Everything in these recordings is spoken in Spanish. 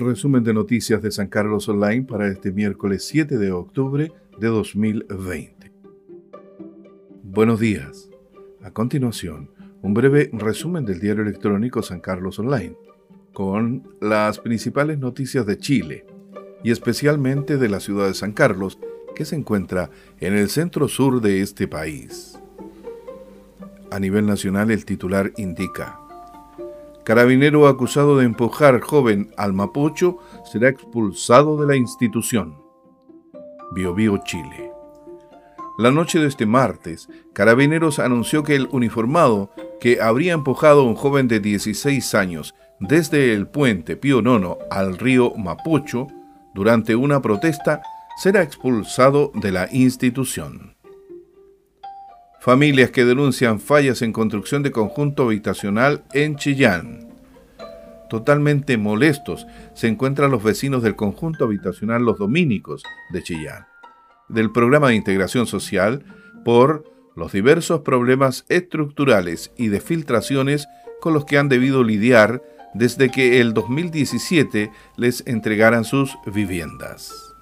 resumen de noticias de San Carlos Online para este miércoles 7 de octubre de 2020. Buenos días. A continuación, un breve resumen del diario electrónico San Carlos Online, con las principales noticias de Chile y especialmente de la ciudad de San Carlos, que se encuentra en el centro sur de este país. A nivel nacional, el titular indica, Carabinero acusado de empujar joven al Mapocho será expulsado de la institución. Biobío, Chile. La noche de este martes, Carabineros anunció que el uniformado que habría empujado a un joven de 16 años desde el puente Pío Nono al río Mapocho durante una protesta será expulsado de la institución. Familias que denuncian fallas en construcción de conjunto habitacional en Chillán. Totalmente molestos se encuentran los vecinos del conjunto habitacional Los Dominicos de Chillán, del programa de integración social, por los diversos problemas estructurales y de filtraciones con los que han debido lidiar desde que el 2017 les entregaran sus viviendas.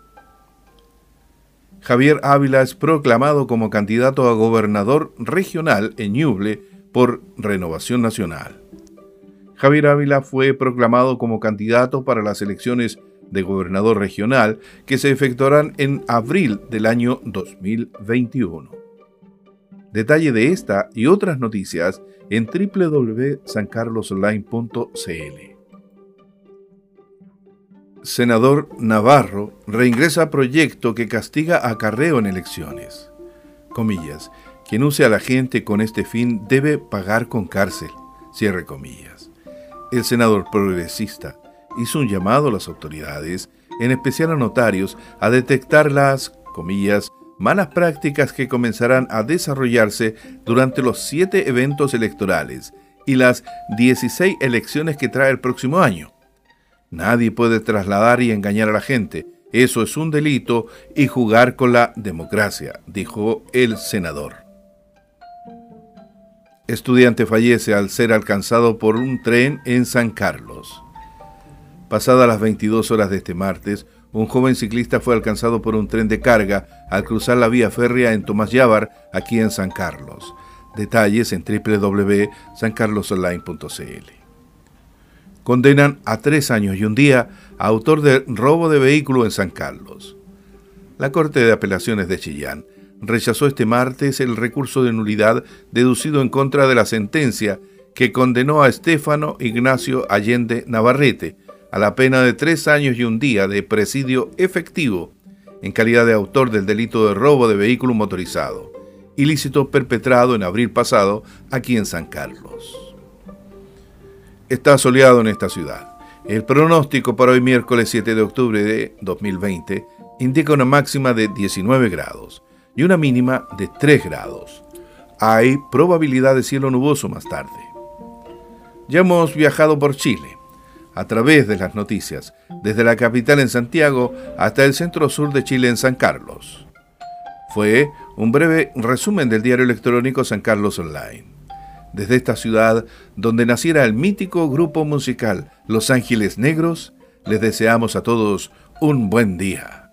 Javier Ávila es proclamado como candidato a gobernador regional en Ñuble por Renovación Nacional. Javier Ávila fue proclamado como candidato para las elecciones de gobernador regional que se efectuarán en abril del año 2021. Detalle de esta y otras noticias en www.sancarlosonline.cl. Senador Navarro reingresa proyecto que castiga acarreo en elecciones. Comillas. Quien use a la gente con este fin debe pagar con cárcel. Cierre comillas. El senador progresista hizo un llamado a las autoridades, en especial a notarios, a detectar las, comillas, malas prácticas que comenzarán a desarrollarse durante los siete eventos electorales y las 16 elecciones que trae el próximo año Nadie puede trasladar y engañar a la gente. Eso es un delito y jugar con la democracia, dijo el senador. Estudiante fallece al ser alcanzado por un tren en San Carlos. Pasadas las 22 horas de este martes, un joven ciclista fue alcanzado por un tren de carga al cruzar la vía férrea en Tomás Llávar, aquí en San Carlos. Detalles en www.sancarlosonline.cl condenan a tres años y un día a autor de robo de vehículo en San Carlos. La Corte de Apelaciones de Chillán rechazó este martes el recurso de nulidad deducido en contra de la sentencia que condenó a Estefano Ignacio Allende Navarrete a la pena de tres años y un día de presidio efectivo en calidad de autor del delito de robo de vehículo motorizado, ilícito perpetrado en abril pasado aquí en San Carlos está soleado en esta ciudad. El pronóstico para hoy miércoles 7 de octubre de 2020 indica una máxima de 19 grados y una mínima de 3 grados. Hay probabilidad de cielo nuboso más tarde. Ya hemos viajado por Chile, a través de las noticias, desde la capital en Santiago hasta el centro sur de Chile en San Carlos. Fue un breve resumen del diario electrónico San Carlos Online desde esta ciudad donde naciera el mítico grupo musical Los Ángeles Negros, les deseamos a todos un buen día.